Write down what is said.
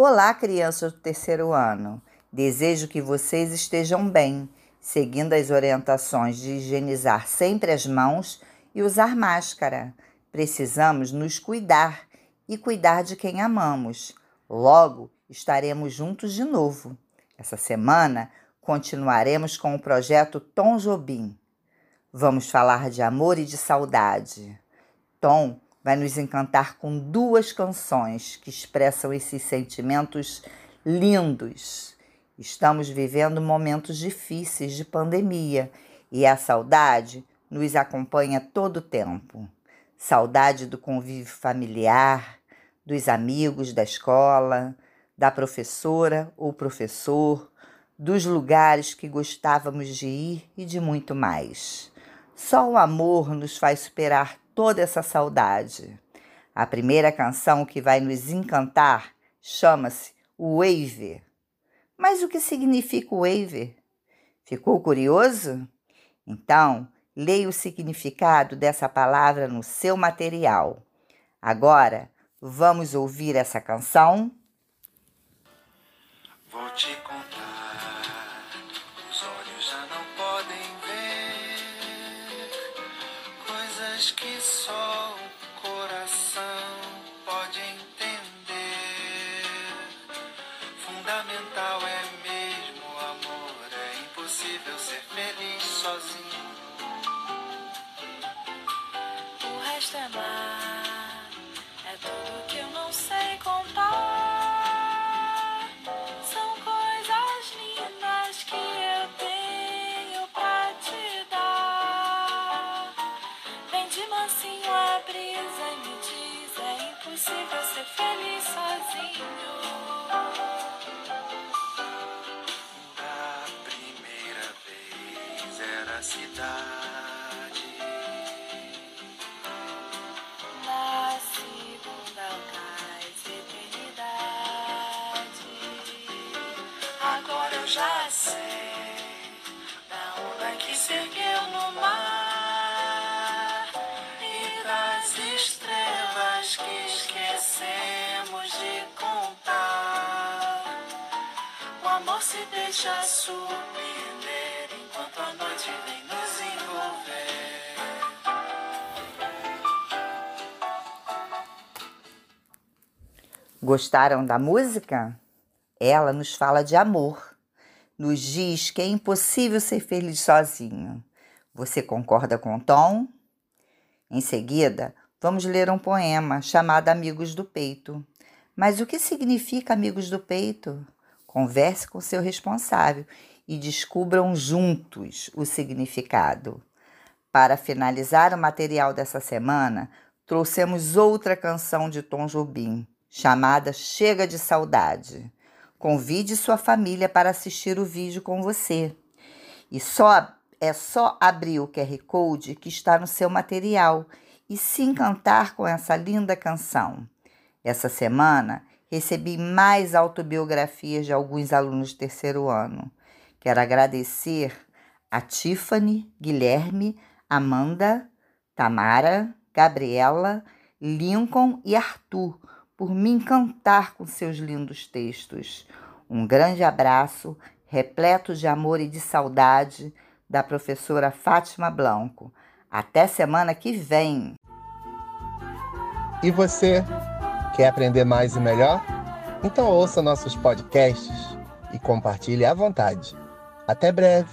Olá, crianças do terceiro ano. Desejo que vocês estejam bem, seguindo as orientações de higienizar sempre as mãos e usar máscara. Precisamos nos cuidar e cuidar de quem amamos. Logo estaremos juntos de novo. Essa semana continuaremos com o projeto Tom Jobim. Vamos falar de amor e de saudade. Tom vai nos encantar com duas canções que expressam esses sentimentos lindos. Estamos vivendo momentos difíceis de pandemia e a saudade nos acompanha todo o tempo. Saudade do convívio familiar, dos amigos da escola, da professora ou professor, dos lugares que gostávamos de ir e de muito mais. Só o amor nos faz superar toda essa saudade. A primeira canção que vai nos encantar chama-se Wave. Mas o que significa Wave? Ficou curioso? Então, leia o significado dessa palavra no seu material. Agora, vamos ouvir essa canção? Coisas que só o coração pode entender. Fundamental é mesmo o amor, é impossível ser feliz sozinho. O resto é mar, impossível ser feliz sozinho. Da primeira vez era a cidade. Na segunda cais eternidade. Agora eu já Se deixa surpreender enquanto a noite vem nos envolver. Gostaram da música? Ela nos fala de amor. Nos diz que é impossível ser feliz sozinho. Você concorda com o Tom? Em seguida, vamos ler um poema chamado Amigos do Peito. Mas o que significa Amigos do Peito? Converse com seu responsável e descubram juntos o significado. Para finalizar o material dessa semana, trouxemos outra canção de Tom Jobim, chamada Chega de Saudade. Convide sua família para assistir o vídeo com você. E só é só abrir o QR Code que está no seu material e se encantar com essa linda canção. Essa semana recebi mais autobiografias de alguns alunos de terceiro ano. Quero agradecer a Tiffany, Guilherme, Amanda, Tamara, Gabriela, Lincoln e Arthur por me encantar com seus lindos textos. Um grande abraço, repleto de amor e de saudade, da professora Fátima Blanco. Até semana que vem! E você, quer aprender mais e melhor? Então ouça nossos podcasts e compartilhe à vontade. Até breve!